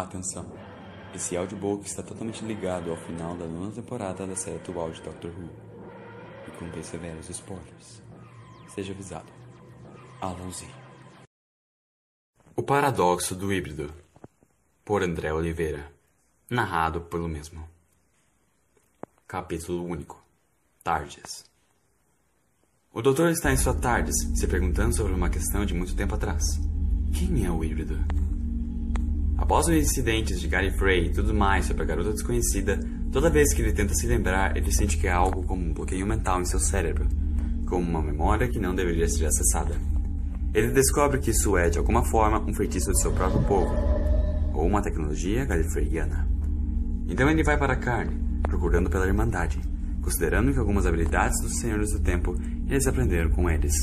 Atenção! Esse audiobook está totalmente ligado ao final da nona temporada da série atual de Doctor Who e contém severos spoilers. Seja avisado. Alan Z. O Paradoxo do Híbrido por André Oliveira Narrado pelo mesmo Capítulo único Tardes O doutor está em sua tardes, se perguntando sobre uma questão de muito tempo atrás. Quem é o híbrido? Após os incidentes de Gallifrey e tudo mais sobre a garota desconhecida, toda vez que ele tenta se lembrar, ele sente que há algo como um bloqueio mental em seu cérebro, como uma memória que não deveria ser acessada. Ele descobre que isso é, de alguma forma, um feitiço de seu próprio povo, ou uma tecnologia galifreyiana. Então ele vai para a carne, procurando pela Irmandade, considerando que algumas habilidades dos Senhores do Tempo eles aprenderam com eles.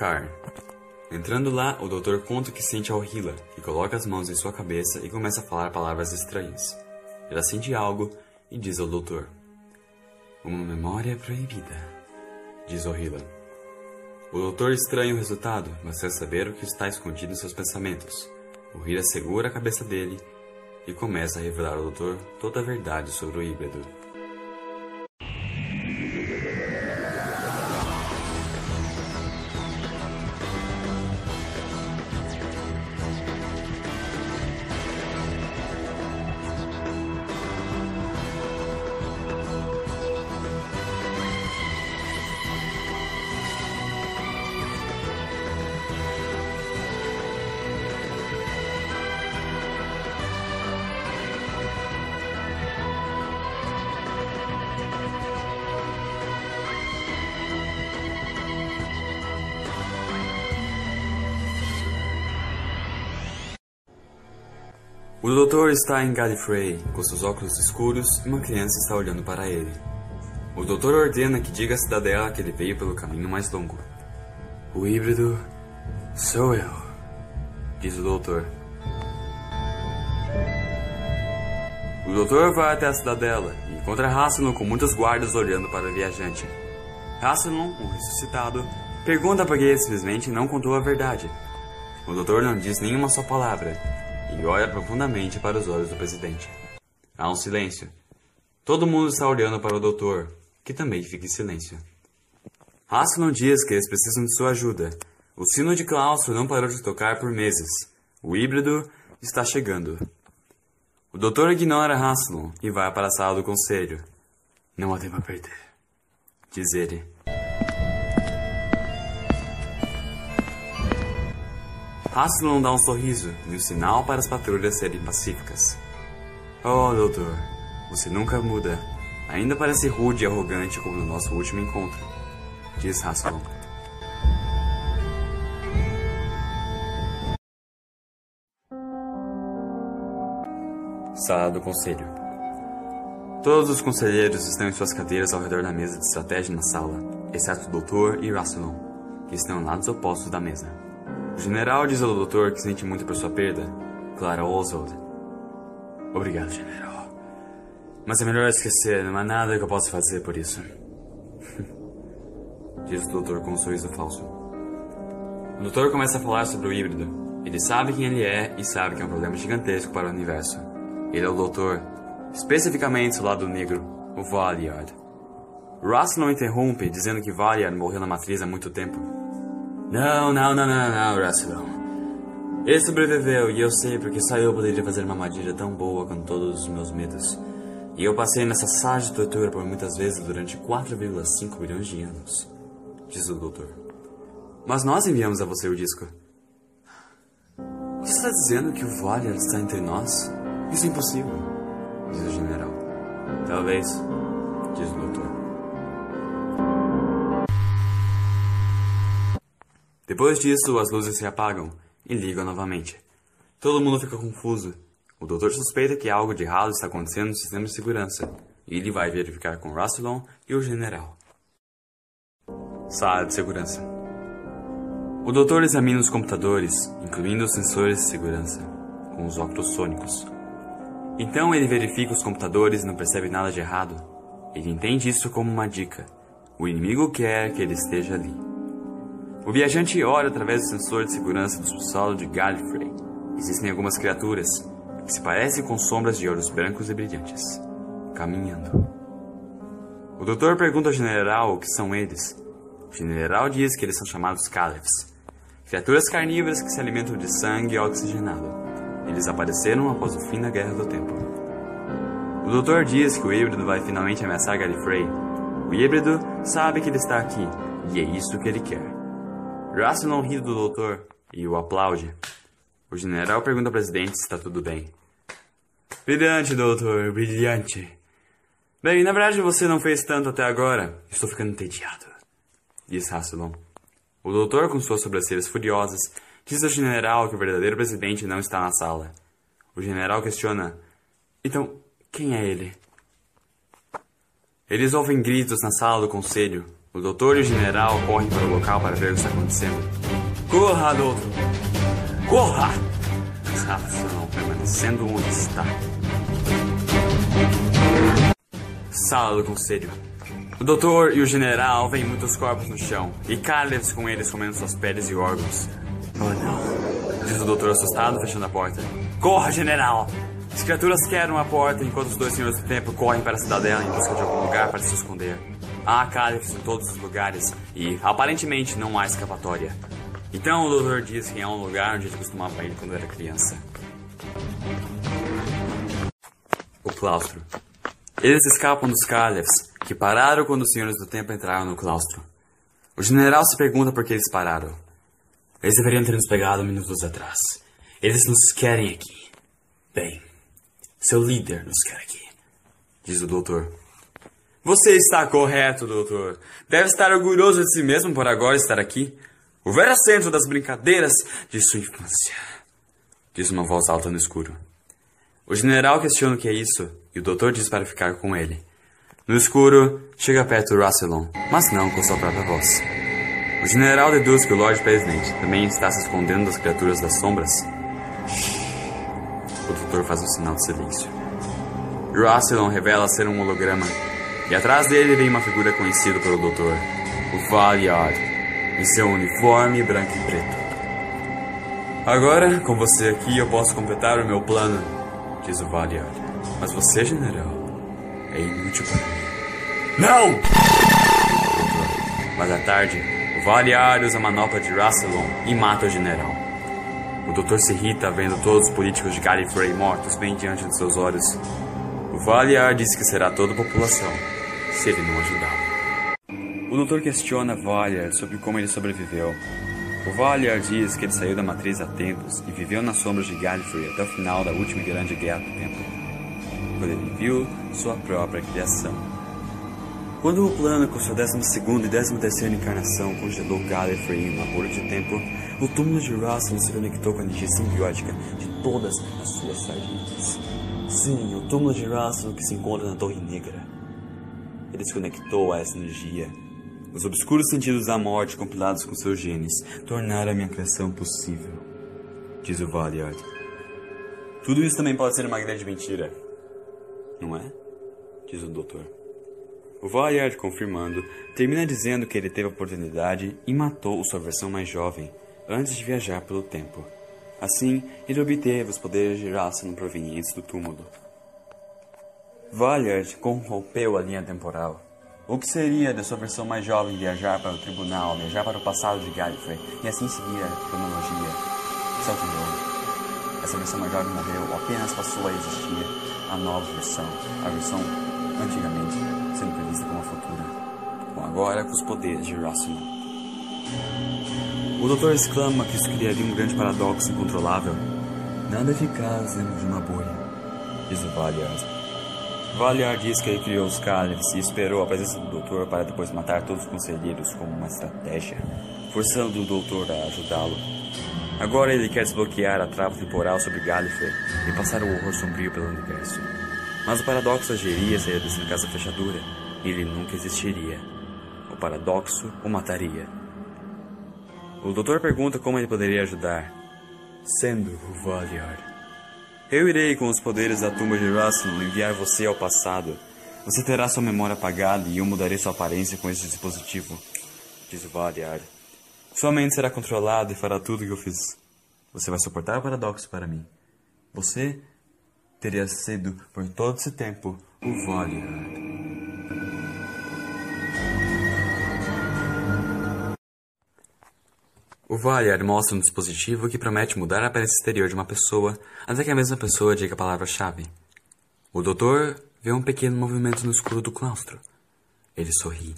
Carn. Entrando lá, o doutor conta que sente a Orhila, que coloca as mãos em sua cabeça e começa a falar palavras estranhas. Ela sente algo e diz ao doutor: Uma memória proibida, diz Orhila. O doutor estranha o resultado, mas quer saber o que está escondido em seus pensamentos. Orhila segura a cabeça dele e começa a revelar ao doutor toda a verdade sobre o híbrido. O doutor está em Gallifrey, com seus óculos escuros, e uma criança está olhando para ele. O doutor ordena que diga à cidadela que ele veio pelo caminho mais longo. O híbrido sou eu, diz o doutor. O doutor vai até a cidadela e encontra Hasselon com muitos guardas olhando para o viajante. Hasselon, o ressuscitado, pergunta por que ele simplesmente não contou a verdade. O doutor não diz nenhuma só palavra e olha profundamente para os olhos do presidente. Há um silêncio. Todo mundo está olhando para o doutor, que também fica em silêncio. Hasselon diz que eles precisam de sua ajuda. O sino de claustro não parou de tocar por meses. O híbrido está chegando. O doutor ignora Hasselon e vai para a sala do conselho. Não há tempo a perder, diz ele. Hasselon dá um sorriso e um sinal para as patrulhas serem pacíficas. Oh, doutor, você nunca muda. Ainda parece rude e arrogante como no nosso último encontro, diz Hasselon. Sala do Conselho. Todos os conselheiros estão em suas cadeiras ao redor da mesa de estratégia na sala, exceto o doutor e Rassilon, que estão em lados opostos da mesa. O general diz ao doutor que sente muito por sua perda. Clara Oswald. Obrigado, general. Mas é melhor esquecer, não há nada que eu possa fazer por isso. diz o doutor com um sorriso falso. O doutor começa a falar sobre o híbrido. Ele sabe quem ele é e sabe que é um problema gigantesco para o universo. Ele é o doutor, especificamente o lado negro, o Valiard. Ross não interrompe, dizendo que Valiard morreu na matriz há muito tempo. Não, não, não, não, não, Russell. Ele sobreviveu e eu sei porque só eu poderia fazer uma armadilha tão boa com todos os meus medos. E eu passei nessa de tortura por muitas vezes durante 4,5 bilhões de anos, diz o doutor. Mas nós enviamos a você o disco. Você está dizendo que o Valiant está entre nós? Isso é impossível, diz o general. Talvez, Depois disso, as luzes se apagam e ligam novamente. Todo mundo fica confuso. O doutor suspeita que algo de errado está acontecendo no sistema de segurança e ele vai verificar com Rassilon e o general. Sala de segurança. O doutor examina os computadores, incluindo os sensores de segurança, com os óculos sônicos. Então ele verifica os computadores e não percebe nada de errado. Ele entende isso como uma dica. O inimigo quer que ele esteja ali. O viajante olha através do sensor de segurança do subsolo de Gallifrey. Existem algumas criaturas que se parecem com sombras de olhos brancos e brilhantes, caminhando. O doutor pergunta ao general o que são eles. O general diz que eles são chamados Caliphs, criaturas carnívoras que se alimentam de sangue oxigenado. Eles apareceram após o fim da Guerra do Tempo. O doutor diz que o híbrido vai finalmente ameaçar Gallifrey. O híbrido sabe que ele está aqui, e é isso que ele quer. Rassilon ri do doutor e o aplaude. O general pergunta ao presidente se está tudo bem. Brilhante, doutor, brilhante. Bem, na verdade você não fez tanto até agora. Estou ficando entediado. Diz Rassilon. O doutor, com suas sobrancelhas furiosas, diz ao general que o verdadeiro presidente não está na sala. O general questiona: Então, quem é ele? Eles ouvem gritos na sala do conselho. O doutor e o general correm para o local para ver o que está acontecendo. Corra, doutor! Corra! Rassilon permanecendo onde está. Sala do conselho. O doutor e o general veem muitos corpos no chão, e Calebs com eles comendo suas peles e órgãos. Oh não, diz o doutor assustado, fechando a porta. Corra, general! As criaturas quebram a porta enquanto os dois senhores do tempo correm para a cidadela em busca de algum lugar para se esconder. Há Calebs em todos os lugares, e aparentemente não há escapatória. Então o doutor diz que há um lugar onde ele costumava ir quando era criança. O claustro. Eles escapam dos Calefs, que pararam quando os senhores do tempo entraram no claustro. O general se pergunta por que eles pararam. Eles deveriam ter nos pegado minutos atrás. Eles nos querem aqui. Bem, seu líder nos quer aqui, diz o doutor. Você está correto, doutor. Deve estar orgulhoso de si mesmo por agora estar aqui. O velho centro das brincadeiras de sua infância, diz uma voz alta no escuro. O general questiona o que é isso e o doutor diz para ficar com ele. No escuro, chega perto Rassilon, mas não com sua própria voz. O general deduz que o Lord President também está se escondendo das criaturas das sombras. O doutor faz um sinal de silêncio. Rassilon revela ser um holograma, e atrás dele vem uma figura conhecida pelo doutor, o Valiard, em seu uniforme branco e preto. Agora, com você aqui, eu posso completar o meu plano, diz o Valiard. Mas você, general, é inútil para mim. Não! Mas à tarde, o Valiar usa a manopla de Rassilon e mata o general. O doutor se irrita vendo todos os políticos de Gallifrey mortos bem diante de seus olhos. O Valiar diz que será toda a população, se ele não ajudá-lo. O doutor questiona Valiar sobre como ele sobreviveu. O Valiar diz que ele saiu da matriz há tempos e viveu nas sombras de Gallifrey até o final da última grande guerra do tempo, quando ele viu sua própria criação. Quando o plano com sua 12 e 13 encarnação congelou Gallifrey em uma bolha de tempo, o túmulo de Russell se conectou com a energia simbiótica de todas as suas sardinhas. Sim, o túmulo de Russell que se encontra na Torre Negra. Ele se conectou a essa energia. Os obscuros sentidos da morte compilados com seus genes tornaram a minha criação possível, diz o Valiard. Tudo isso também pode ser uma grande mentira, não é? Diz o doutor. O Valiard, confirmando, termina dizendo que ele teve a oportunidade e matou sua versão mais jovem antes de viajar pelo tempo. Assim, ele obteve os poderes de Rassilon provenientes do túmulo. Valiard corrompeu a linha temporal. O que seria de sua versão mais jovem viajar para o tribunal, viajar para o passado de Gallifrey e assim seguir a cronologia? Certo novo. Essa versão mais jovem morreu, apenas passou a existir a nova versão, a versão antigamente sendo prevista como a futura, agora com os poderes de Rassilon. O doutor exclama que isso criaria um grande paradoxo incontrolável. Nada eficaz dentro de uma bolha, diz o Valiard. Valiard diz que criou os Califs e esperou a presença do doutor para depois matar todos os conselheiros como uma estratégia, forçando o doutor a ajudá-lo. Agora ele quer desbloquear a trava temporal sobre Gallifrey e passar o horror sombrio pelo universo. Mas o paradoxo agiria se ele descer casa fechadura, ele nunca existiria. O paradoxo o mataria. O doutor pergunta como ele poderia ajudar. Sendo o Valiard. Eu irei, com os poderes da tumba de Rassilon, enviar você ao passado. Você terá sua memória apagada e eu mudarei sua aparência com esse dispositivo, diz o Valiard. Sua mente será controlada e fará tudo o que eu fiz. Você vai suportar o paradoxo para mim. Você teria sido, por todo esse tempo, o Valiard. O Valiard mostra um dispositivo que promete mudar a aparência exterior de uma pessoa até que a mesma pessoa diga a palavra-chave. O doutor vê um pequeno movimento no escuro do claustro. Ele sorri.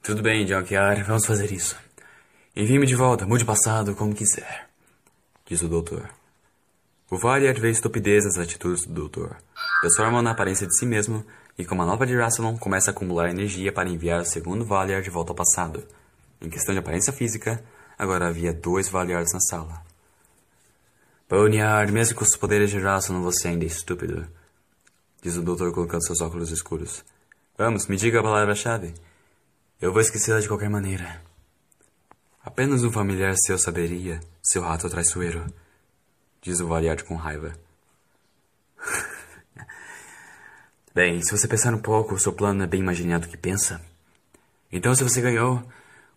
Tudo bem, Junkyard, vamos fazer isso. Envie-me de volta, mude o passado como quiser, diz o doutor. O Valiard vê estupidez nas atitudes do doutor. Transforma na aparência de si mesmo e, com a manopla de Rassilon, começa a acumular energia para enviar o segundo Valiard de volta ao passado. Em questão de aparência física, agora havia dois Valiards na sala. Boneyard, mesmo com os poderes de Rassilon, você ainda é estúpido, diz o doutor colocando seus óculos escuros. Vamos, me diga a palavra-chave. Eu vou esquecê-la de qualquer maneira. Apenas um familiar seu saberia, seu rato traiçoeiro, diz o Valiard com raiva. Bem, se você pensar um pouco, o seu plano é bem imaginado do que pensa. Então, se você ganhou,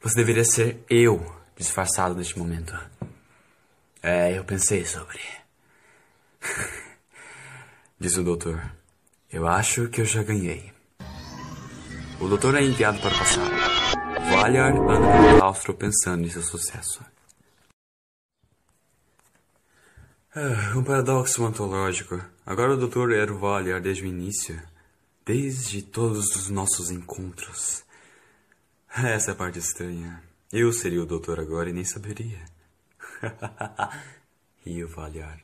você deveria ser eu, disfarçado neste momento. É, eu pensei sobre. Diz o doutor. Eu acho que eu já ganhei. O doutor é enviado para o passado. Valyar anda pelo claustro pensando em seu sucesso. Ah, um paradoxo ontológico. Agora o doutor era o Valyar desde o início. Desde todos os nossos encontros. Essa é a parte estranha. Eu seria o doutor agora e nem saberia. Rio Valhar.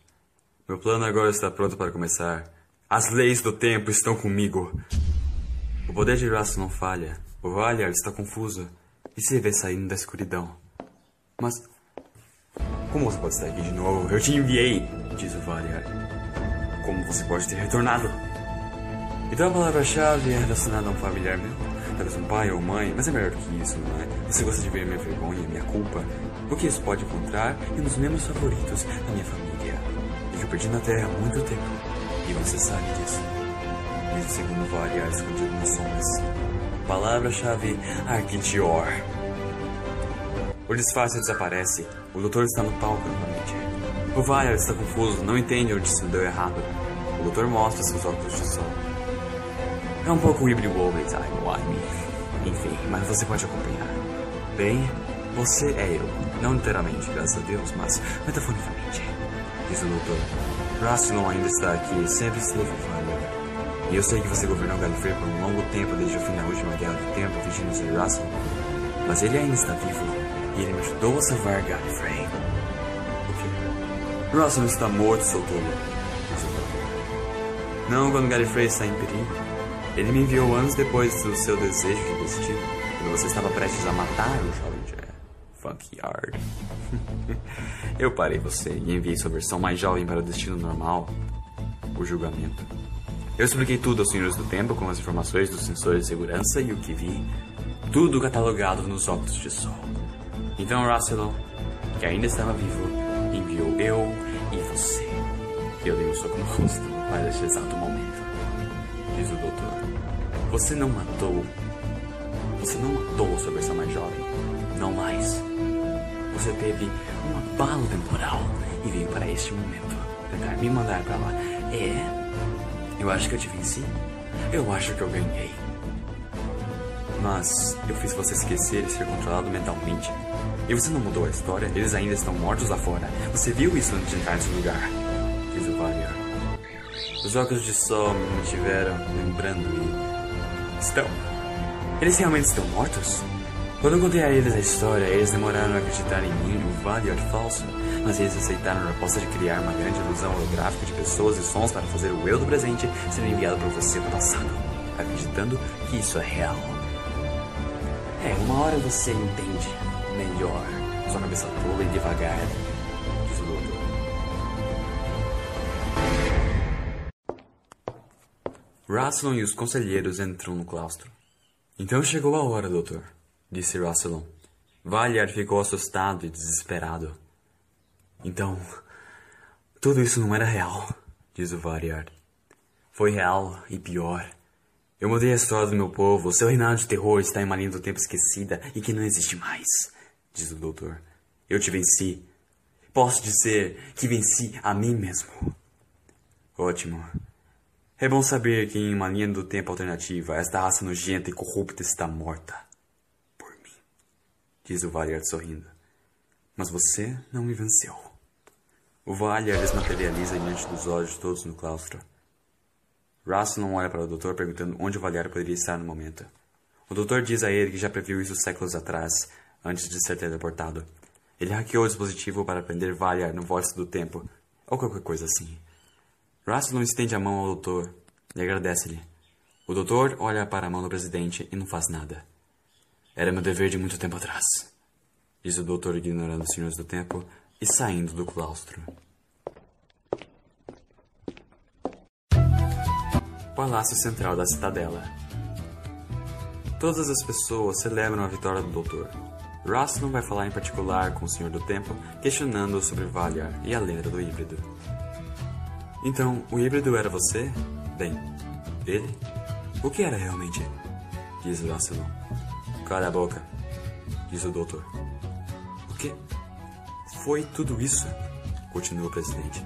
Meu plano agora está pronto para começar. As leis do tempo estão comigo. O poder de Raço não falha. O Valhar está confuso e se vê saindo da escuridão. Mas. Como você pode estar aqui de novo? Eu te enviei, diz o Valhar. Como você pode ter retornado? Então a palavra-chave é relacionada a um familiar meu? Talvez um pai ou mãe, mas é melhor do que isso, não é? Você gosta de ver minha vergonha, minha culpa? O que isso pode encontrar um dos membros favoritos da minha família? E eu perdi na Terra há muito tempo. E você sabe disso. Diz o segundo Variar escondido nas sombras. Palavra-chave Arquidior. O disfarce desaparece. O doutor está no palco novamente. O Variar está confuso, não entende onde se deu errado. O doutor mostra seus óculos de sol. É um pouco híbrido overtime, Wime. Enfim, mas você pode acompanhar. Bem, você é eu. Não literalmente, graças a Deus, mas metaforicamente. Diz o doutor. Rassilon ainda está aqui, sempre esteve falha. E eu sei que você governou Gallifrey por um longo tempo desde o fim da última guerra do tempo, fingindo ser Rassilon. Mas ele ainda está vivo. E ele me ajudou a salvar Gallifrey. O quê? Rassilon está morto, seu tolo. Não quando Gallifrey está em perigo. Ele me enviou anos depois do seu desejo de destino, quando você estava prestes a matar o jovem Jack. Funky Yard. Eu parei você e enviei sua versão mais jovem para o destino normal, o julgamento. Eu expliquei tudo aos senhores do tempo com as informações dos sensores de segurança e o que vi. Tudo catalogado nos óculos de sol. Então Russell, que ainda estava vivo, enviou eu e você. Eu dei um soco no rosto para este exato momento. Você não matou. Você não matou sua versão mais jovem. Não mais. Você teve um abalo temporal e veio para este momento tentar me mandar para lá. É. Eu acho que eu te venci. Eu acho que eu ganhei. Mas eu fiz você esquecer e ser controlado mentalmente. E você não mudou a história, eles ainda estão mortos lá fora. Você viu isso antes de entrar nesse lugar, diz o Valyar. Os óculos de sol me mantiveram lembrando e. Estão. Eles realmente estão mortos? Quando eu contei a eles a história, eles demoraram a acreditar em mim, o Valiant falso, mas eles aceitaram a proposta de criar uma grande ilusão holográfica de pessoas e sons para fazer o eu do presente ser enviado para você do passado, acreditando que isso é real. É, uma hora você entende melhor, sua cabeça tola e devagar, Rassilon e os conselheiros entram no claustro. Então chegou a hora, doutor, disse Rassilon. Valiard ficou assustado e desesperado. Então, tudo isso não era real, diz o Valiard. Foi real e pior. Eu mudei a história do meu povo. Seu reinado de terror está em uma linha do tempo esquecida e que não existe mais, diz o doutor. Eu te venci. Posso dizer que venci a mim mesmo. Ótimo. É bom saber que em uma linha do tempo alternativa, esta raça nojenta e corrupta está morta. Por mim, diz o Valiard sorrindo. Mas você não me venceu. O Valiard desmaterializa diante dos olhos todos no claustro. Rassilon olha para o doutor perguntando onde o Valiard poderia estar no momento. O doutor diz a ele que já previu isso séculos atrás, antes de ser teleportado. Ele hackeou o dispositivo para prender Valiard no vórtice do tempo, ou qualquer coisa assim. Rassilon estende a mão ao doutor e agradece-lhe. O doutor olha para a mão do presidente e não faz nada. Era meu dever de muito tempo atrás, diz o doutor ignorando os senhores do tempo e saindo do claustro. Palácio Central da Cidadela. Todas as pessoas celebram a vitória do doutor. Não vai falar em particular com o Senhor do Tempo, questionando sobre Valyar e a lenda do híbrido. Então, o híbrido era você? Bem, ele? O que era realmente? Diz Rassilon. Cala a boca, diz o doutor. O que? Foi tudo isso? Continua o presidente.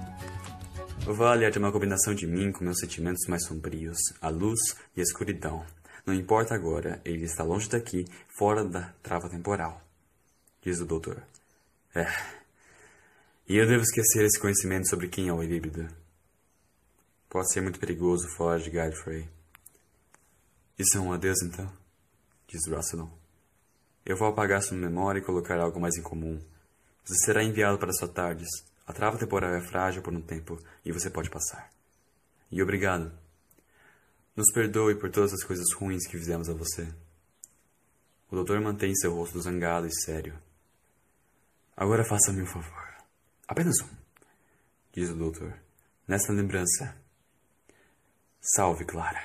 O Valiant é uma combinação de mim com meus sentimentos mais sombrios, a luz e a escuridão. Não importa agora, ele está longe daqui, fora da trava temporal. Diz o doutor. É. E eu devo esquecer esse conhecimento sobre quem é o híbrido. Pode ser muito perigoso fora de Godfrey. Isso é um adeus, então? Diz Russell. Eu vou apagar sua memória e colocar algo mais em comum. Você será enviado para sua tardes. A trava temporal é frágil por um tempo e você pode passar. E obrigado. Nos perdoe por todas as coisas ruins que fizemos a você. O doutor mantém seu rosto zangado e sério. Agora faça-me um favor. Apenas um, diz o doutor. Nessa lembrança. Salve, Clara.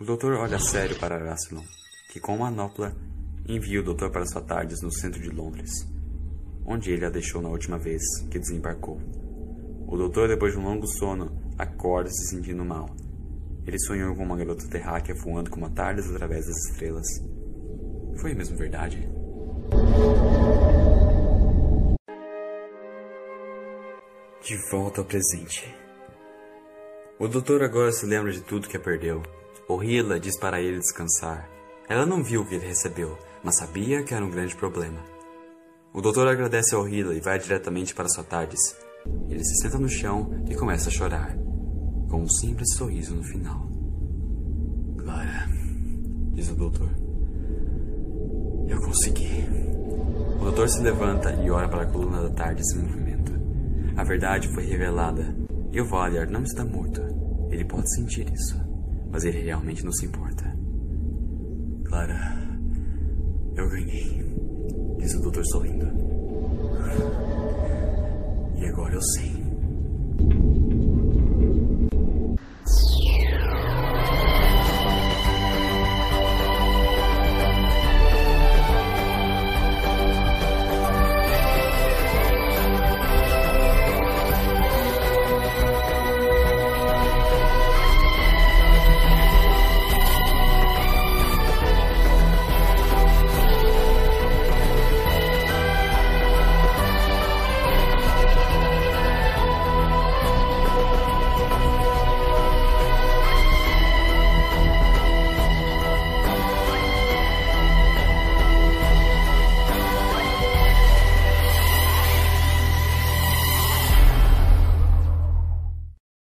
O doutor olha sério para Rassilon, que com uma manopla envia o doutor para sua tardes no centro de Londres onde ele a deixou na última vez que desembarcou. O doutor, depois de um longo sono, acorda se sentindo mal. Ele sonhou com uma garota terráquea voando como tardes através das estrelas. Foi mesmo verdade? De volta ao presente. O doutor agora se lembra de tudo que a perdeu. Orila diz para ele descansar. Ela não viu o que ele recebeu, mas sabia que era um grande problema. O doutor agradece ao Hila e vai diretamente para sua tardes. Ele se senta no chão e começa a chorar, com um simples sorriso no final. Clara, diz o doutor. Eu consegui. O doutor se levanta e olha para a coluna da tarde em movimento. A verdade foi revelada e o Valiar não está morto. Ele pode sentir isso, mas ele realmente não se importa. Clara, eu ganhei diz o doutor sorrindo. E agora eu sei.